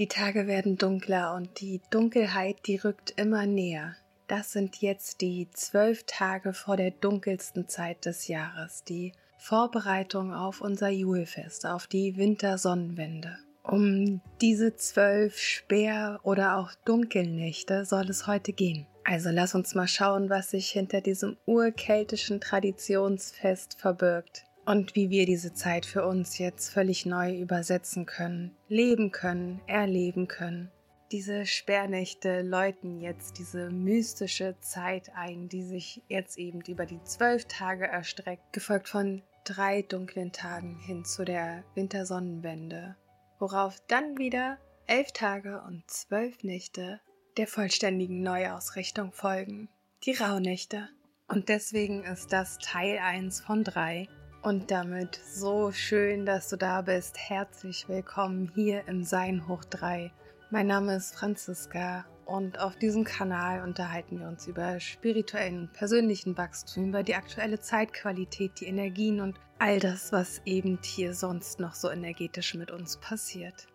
Die Tage werden dunkler und die Dunkelheit, die rückt immer näher. Das sind jetzt die zwölf Tage vor der dunkelsten Zeit des Jahres, die Vorbereitung auf unser Julfest, auf die Wintersonnenwende. Um diese zwölf Speer- oder auch Dunkelnächte soll es heute gehen. Also lass uns mal schauen, was sich hinter diesem urkeltischen Traditionsfest verbirgt und wie wir diese Zeit für uns jetzt völlig neu übersetzen können, leben können, erleben können. Diese Sperrnächte läuten jetzt diese mystische Zeit ein, die sich jetzt eben über die zwölf Tage erstreckt, gefolgt von drei dunklen Tagen hin zu der Wintersonnenwende, worauf dann wieder elf Tage und zwölf Nächte der vollständigen Neuausrichtung folgen, die Rauhnächte. Und deswegen ist das Teil 1 von 3 und damit so schön, dass du da bist. Herzlich willkommen hier im Sein hoch 3. Mein Name ist Franziska und auf diesem Kanal unterhalten wir uns über spirituellen und persönlichen Wachstum, über die aktuelle Zeitqualität, die Energien und all das, was eben hier sonst noch so energetisch mit uns passiert.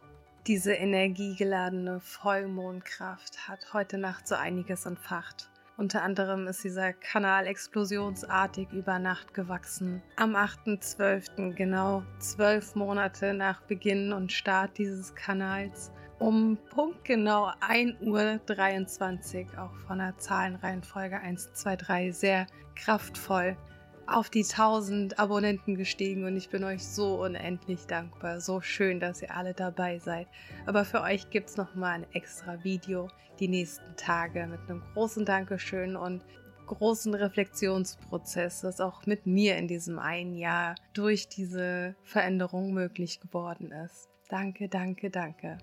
Diese energiegeladene Vollmondkraft hat heute Nacht so einiges entfacht. Unter anderem ist dieser Kanal explosionsartig über Nacht gewachsen. Am 8.12., genau zwölf Monate nach Beginn und Start dieses Kanals, um punktgenau 1.23 Uhr, auch von der Zahlenreihenfolge 1, 2, 3, sehr kraftvoll auf die 1000 Abonnenten gestiegen und ich bin euch so unendlich dankbar. So schön, dass ihr alle dabei seid. Aber für euch gibt's noch mal ein extra Video die nächsten Tage mit einem großen Dankeschön und großen Reflexionsprozess, das auch mit mir in diesem einen Jahr durch diese Veränderung möglich geworden ist. Danke, danke, danke.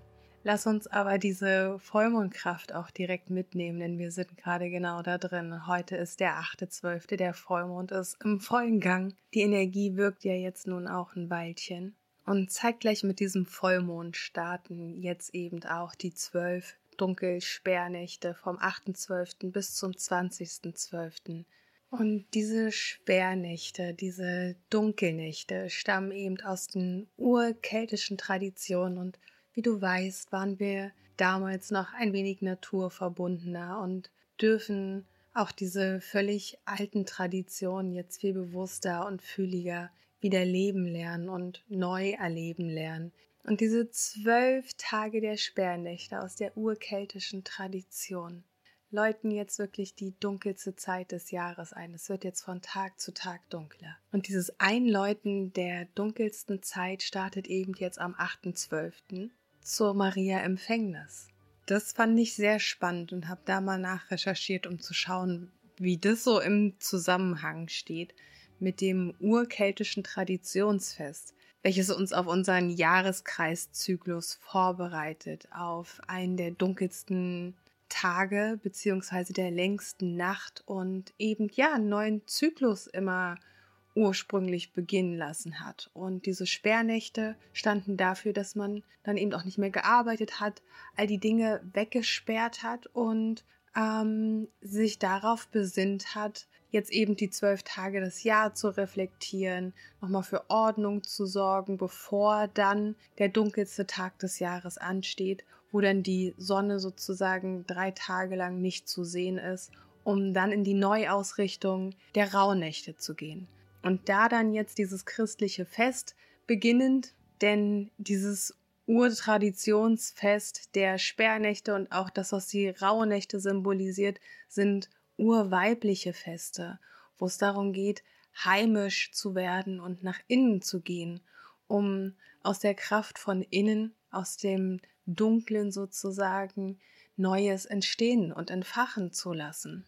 Lass uns aber diese Vollmondkraft auch direkt mitnehmen, denn wir sind gerade genau da drin. Heute ist der 8.12., der Vollmond ist im vollen Gang. Die Energie wirkt ja jetzt nun auch ein Weilchen. Und zeitgleich mit diesem Vollmond starten jetzt eben auch die zwölf Dunkelsperrnächte vom 8.12. bis zum 20.12. Und diese Sperrnächte, diese Dunkelnächte stammen eben aus den urkeltischen Traditionen und wie du weißt, waren wir damals noch ein wenig naturverbundener und dürfen auch diese völlig alten Traditionen jetzt viel bewusster und fühliger wieder leben lernen und neu erleben lernen. Und diese zwölf Tage der Sperrnächte aus der urkeltischen Tradition läuten jetzt wirklich die dunkelste Zeit des Jahres ein. Es wird jetzt von Tag zu Tag dunkler. Und dieses Einläuten der dunkelsten Zeit startet eben jetzt am 8.12 zur Maria Empfängnis. Das fand ich sehr spannend und habe da mal nachrecherchiert, um zu schauen, wie das so im Zusammenhang steht mit dem urkeltischen Traditionsfest, welches uns auf unseren Jahreskreiszyklus vorbereitet, auf einen der dunkelsten Tage beziehungsweise der längsten Nacht und eben ja einen neuen Zyklus immer ursprünglich beginnen lassen hat. Und diese Sperrnächte standen dafür, dass man dann eben auch nicht mehr gearbeitet hat, all die Dinge weggesperrt hat und ähm, sich darauf besinnt hat, jetzt eben die zwölf Tage des Jahr zu reflektieren, nochmal für Ordnung zu sorgen, bevor dann der dunkelste Tag des Jahres ansteht, wo dann die Sonne sozusagen drei Tage lang nicht zu sehen ist, um dann in die Neuausrichtung der Rauhnächte zu gehen. Und da dann jetzt dieses christliche Fest beginnend, denn dieses Urtraditionsfest der Sperrnächte und auch das, was die Rauhnächte symbolisiert, sind urweibliche Feste, wo es darum geht, heimisch zu werden und nach innen zu gehen, um aus der Kraft von innen, aus dem Dunklen sozusagen, Neues entstehen und entfachen zu lassen.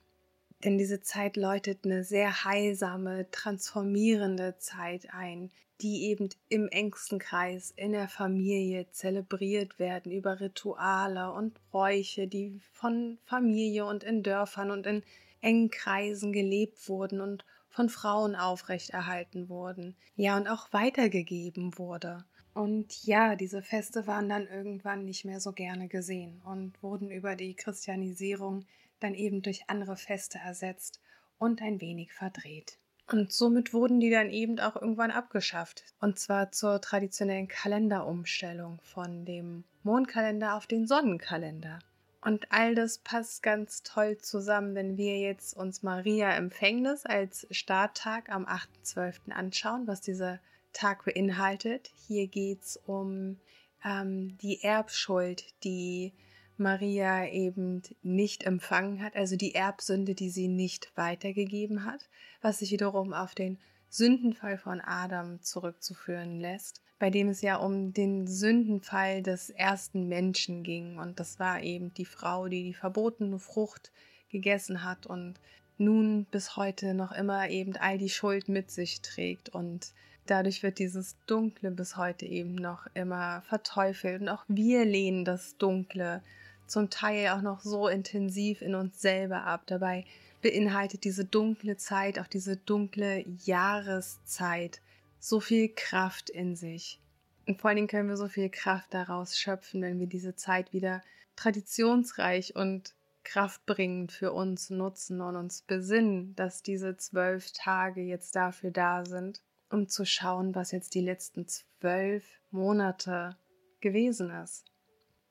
Denn diese Zeit läutet eine sehr heilsame, transformierende Zeit ein, die eben im engsten Kreis in der Familie zelebriert werden über Rituale und Bräuche, die von Familie und in Dörfern und in engen Kreisen gelebt wurden und von Frauen aufrechterhalten wurden, ja und auch weitergegeben wurde. Und ja, diese Feste waren dann irgendwann nicht mehr so gerne gesehen und wurden über die Christianisierung dann eben durch andere Feste ersetzt und ein wenig verdreht. Und somit wurden die dann eben auch irgendwann abgeschafft. Und zwar zur traditionellen Kalenderumstellung von dem Mondkalender auf den Sonnenkalender. Und all das passt ganz toll zusammen, wenn wir jetzt uns Maria Empfängnis als Starttag am 8.12. anschauen, was dieser Tag beinhaltet. Hier geht es um ähm, die Erbschuld, die Maria eben nicht empfangen hat, also die Erbsünde, die sie nicht weitergegeben hat, was sich wiederum auf den Sündenfall von Adam zurückzuführen lässt, bei dem es ja um den Sündenfall des ersten Menschen ging. Und das war eben die Frau, die die verbotene Frucht gegessen hat und nun bis heute noch immer eben all die Schuld mit sich trägt. Und dadurch wird dieses Dunkle bis heute eben noch immer verteufelt. Und auch wir lehnen das Dunkle zum Teil auch noch so intensiv in uns selber ab. Dabei beinhaltet diese dunkle Zeit, auch diese dunkle Jahreszeit, so viel Kraft in sich. Und vor allen Dingen können wir so viel Kraft daraus schöpfen, wenn wir diese Zeit wieder traditionsreich und kraftbringend für uns nutzen und uns besinnen, dass diese zwölf Tage jetzt dafür da sind, um zu schauen, was jetzt die letzten zwölf Monate gewesen ist.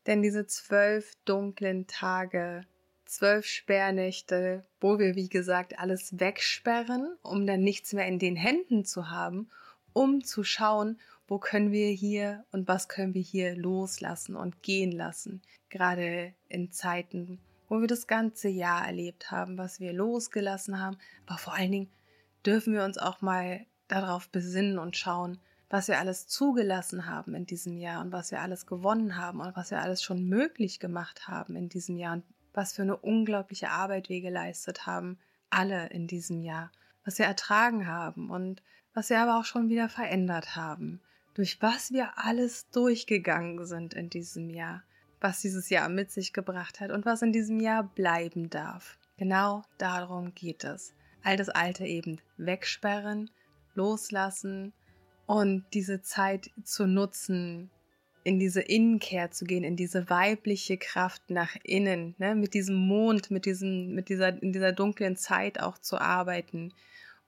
Denn diese zwölf dunklen Tage, zwölf Sperrnächte, wo wir, wie gesagt, alles wegsperren, um dann nichts mehr in den Händen zu haben, um zu schauen, wo können wir hier und was können wir hier loslassen und gehen lassen. Gerade in Zeiten, wo wir das ganze Jahr erlebt haben, was wir losgelassen haben, aber vor allen Dingen dürfen wir uns auch mal darauf besinnen und schauen, was wir alles zugelassen haben in diesem Jahr und was wir alles gewonnen haben und was wir alles schon möglich gemacht haben in diesem Jahr und was für eine unglaubliche Arbeit wir geleistet haben, alle in diesem Jahr, was wir ertragen haben und was wir aber auch schon wieder verändert haben, durch was wir alles durchgegangen sind in diesem Jahr, was dieses Jahr mit sich gebracht hat und was in diesem Jahr bleiben darf. Genau darum geht es. All das Alte eben wegsperren, loslassen und diese Zeit zu nutzen, in diese Innenkehr zu gehen, in diese weibliche Kraft nach innen, ne, mit diesem Mond, mit diesem, mit dieser, in dieser dunklen Zeit auch zu arbeiten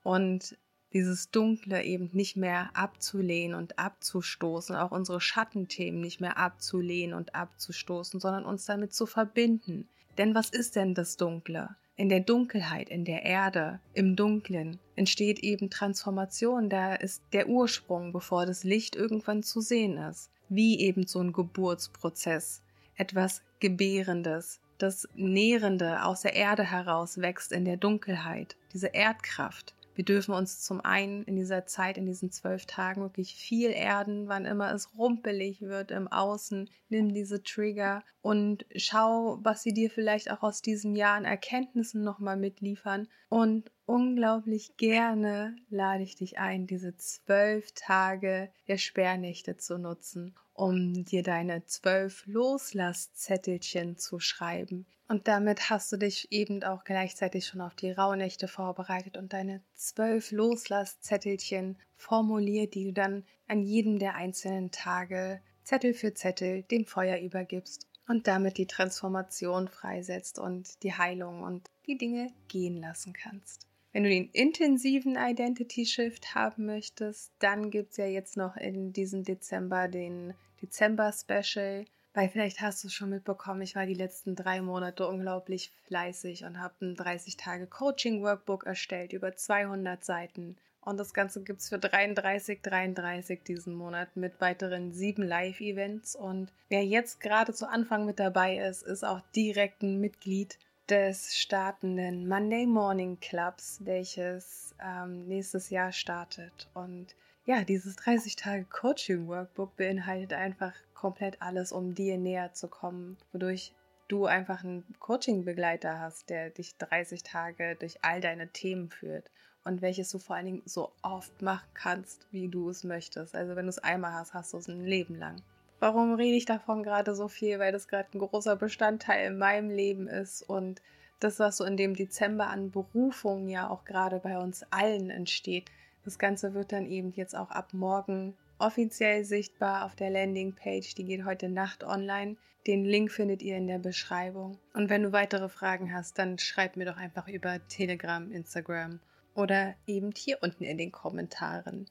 und dieses Dunkle eben nicht mehr abzulehnen und abzustoßen, auch unsere Schattenthemen nicht mehr abzulehnen und abzustoßen, sondern uns damit zu verbinden. Denn was ist denn das Dunkle? In der Dunkelheit, in der Erde, im Dunklen entsteht eben Transformation, da ist der Ursprung, bevor das Licht irgendwann zu sehen ist. Wie eben so ein Geburtsprozess, etwas Gebärendes, das Nährende aus der Erde heraus wächst in der Dunkelheit, diese Erdkraft. Wir dürfen uns zum einen in dieser Zeit, in diesen zwölf Tagen wirklich viel erden, wann immer es rumpelig wird im Außen. Nimm diese Trigger und schau, was sie dir vielleicht auch aus diesem Jahr an Erkenntnissen nochmal mitliefern. Und unglaublich gerne lade ich dich ein, diese zwölf Tage der Sperrnächte zu nutzen um dir deine zwölf Loslasszettelchen zu schreiben. Und damit hast du dich eben auch gleichzeitig schon auf die Rauhnächte vorbereitet und deine zwölf Loslasszettelchen formuliert, die du dann an jedem der einzelnen Tage Zettel für Zettel dem Feuer übergibst und damit die Transformation freisetzt und die Heilung und die Dinge gehen lassen kannst. Wenn du den intensiven Identity Shift haben möchtest, dann gibt es ja jetzt noch in diesem Dezember den Dezember Special. Weil vielleicht hast du es schon mitbekommen, ich war die letzten drei Monate unglaublich fleißig und habe ein 30-Tage-Coaching-Workbook erstellt über 200 Seiten. Und das Ganze gibt es für 33, 33 diesen Monat mit weiteren sieben Live-Events. Und wer jetzt gerade zu Anfang mit dabei ist, ist auch direkt ein Mitglied des startenden Monday Morning Clubs, welches ähm, nächstes Jahr startet. Und ja, dieses 30-Tage-Coaching-Workbook beinhaltet einfach komplett alles, um dir näher zu kommen, wodurch du einfach einen Coaching-Begleiter hast, der dich 30 Tage durch all deine Themen führt und welches du vor allen Dingen so oft machen kannst, wie du es möchtest. Also wenn du es einmal hast, hast du es ein Leben lang. Warum rede ich davon gerade so viel? Weil das gerade ein großer Bestandteil in meinem Leben ist und das, was so in dem Dezember an Berufung ja auch gerade bei uns allen entsteht. Das Ganze wird dann eben jetzt auch ab morgen offiziell sichtbar auf der Landingpage. Die geht heute Nacht online. Den Link findet ihr in der Beschreibung. Und wenn du weitere Fragen hast, dann schreib mir doch einfach über Telegram, Instagram oder eben hier unten in den Kommentaren.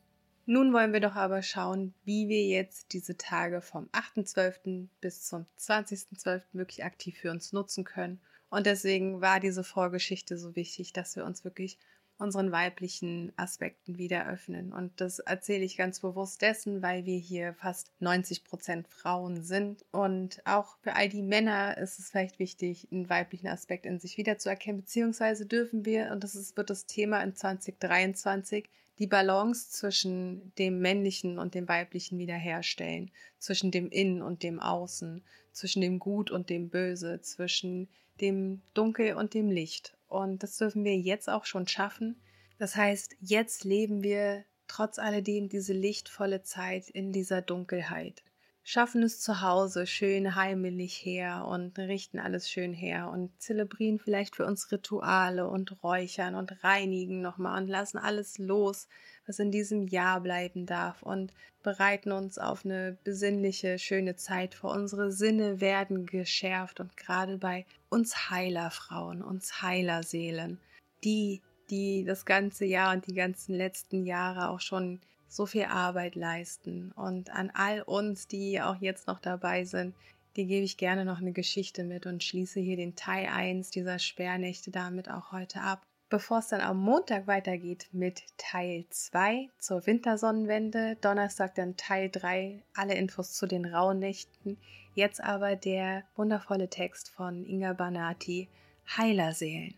Nun wollen wir doch aber schauen, wie wir jetzt diese Tage vom 8.12. bis zum 20.12. wirklich aktiv für uns nutzen können. Und deswegen war diese Vorgeschichte so wichtig, dass wir uns wirklich unseren weiblichen Aspekten wieder öffnen. Und das erzähle ich ganz bewusst dessen, weil wir hier fast 90 Prozent Frauen sind. Und auch für all die Männer ist es vielleicht wichtig, einen weiblichen Aspekt in sich wiederzuerkennen, beziehungsweise dürfen wir, und das ist, wird das Thema in 2023, die Balance zwischen dem männlichen und dem weiblichen wiederherstellen, zwischen dem Innen und dem Außen, zwischen dem Gut und dem Böse, zwischen dem Dunkel und dem Licht. Und das dürfen wir jetzt auch schon schaffen. Das heißt, jetzt leben wir trotz alledem diese lichtvolle Zeit in dieser Dunkelheit. Schaffen es zu Hause schön heimelig her und richten alles schön her und zelebrieren vielleicht für uns Rituale und räuchern und reinigen nochmal und lassen alles los, was in diesem Jahr bleiben darf und bereiten uns auf eine besinnliche, schöne Zeit vor. Unsere Sinne werden geschärft und gerade bei uns Heilerfrauen, uns Heilerseelen, die, die das ganze Jahr und die ganzen letzten Jahre auch schon so viel Arbeit leisten. Und an all uns, die auch jetzt noch dabei sind, die gebe ich gerne noch eine Geschichte mit und schließe hier den Teil 1 dieser Sperrnächte damit auch heute ab. Bevor es dann am Montag weitergeht mit Teil 2 zur Wintersonnenwende, Donnerstag dann Teil 3, alle Infos zu den Rauhnächten. Jetzt aber der wundervolle Text von Inga Banati, Heilerseelen.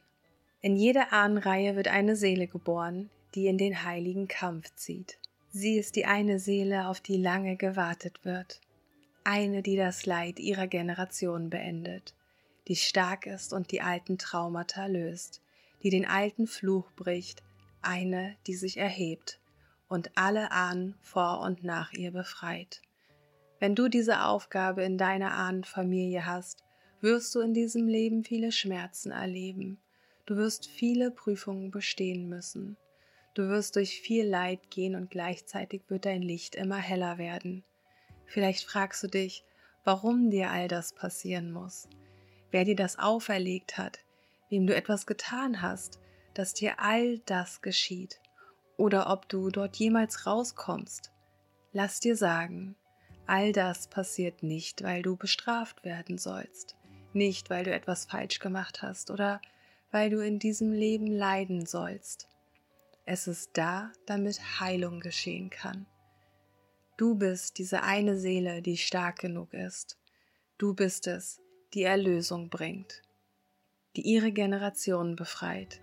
In jeder Ahnenreihe wird eine Seele geboren, die in den heiligen Kampf zieht. Sie ist die eine Seele, auf die lange gewartet wird. Eine, die das Leid ihrer Generation beendet, die stark ist und die alten Traumata löst die den alten Fluch bricht, eine, die sich erhebt und alle Ahnen vor und nach ihr befreit. Wenn du diese Aufgabe in deiner Ahnenfamilie hast, wirst du in diesem Leben viele Schmerzen erleben. Du wirst viele Prüfungen bestehen müssen. Du wirst durch viel Leid gehen und gleichzeitig wird dein Licht immer heller werden. Vielleicht fragst du dich, warum dir all das passieren muss, wer dir das auferlegt hat, wem du etwas getan hast, dass dir all das geschieht, oder ob du dort jemals rauskommst. Lass dir sagen, all das passiert nicht, weil du bestraft werden sollst, nicht weil du etwas falsch gemacht hast oder weil du in diesem Leben leiden sollst. Es ist da, damit Heilung geschehen kann. Du bist diese eine Seele, die stark genug ist. Du bist es, die Erlösung bringt die ihre Generation befreit.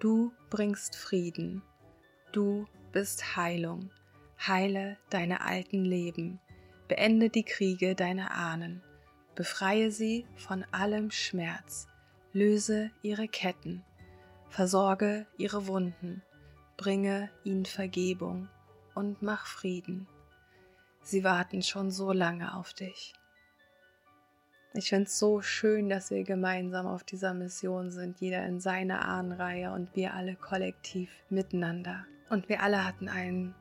Du bringst Frieden. Du bist Heilung. Heile deine alten Leben. Beende die Kriege deiner Ahnen. Befreie sie von allem Schmerz. Löse ihre Ketten. Versorge ihre Wunden. Bringe ihnen Vergebung und mach Frieden. Sie warten schon so lange auf dich. Ich finde es so schön, dass wir gemeinsam auf dieser Mission sind, jeder in seiner Ahnenreihe und wir alle kollektiv miteinander. Und wir alle hatten ein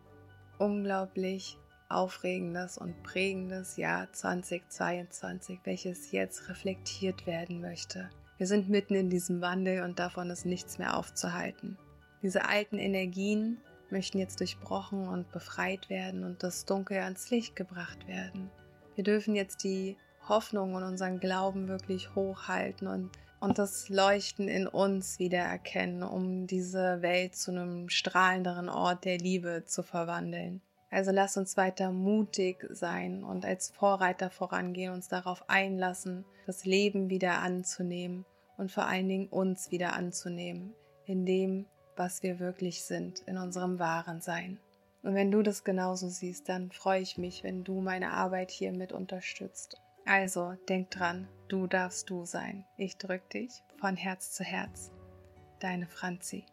unglaublich aufregendes und prägendes Jahr 2022, welches jetzt reflektiert werden möchte. Wir sind mitten in diesem Wandel und davon ist nichts mehr aufzuhalten. Diese alten Energien möchten jetzt durchbrochen und befreit werden und das Dunkel ans Licht gebracht werden. Wir dürfen jetzt die Hoffnung und unseren Glauben wirklich hochhalten und, und das Leuchten in uns wieder erkennen, um diese Welt zu einem strahlenderen Ort der Liebe zu verwandeln. Also lass uns weiter mutig sein und als Vorreiter vorangehen, uns darauf einlassen, das Leben wieder anzunehmen und vor allen Dingen uns wieder anzunehmen, in dem, was wir wirklich sind, in unserem wahren Sein. Und wenn du das genauso siehst, dann freue ich mich, wenn du meine Arbeit hier mit unterstützt. Also denk dran, du darfst du sein. Ich drück dich von Herz zu Herz. Deine Franzi.